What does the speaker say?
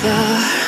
Vision.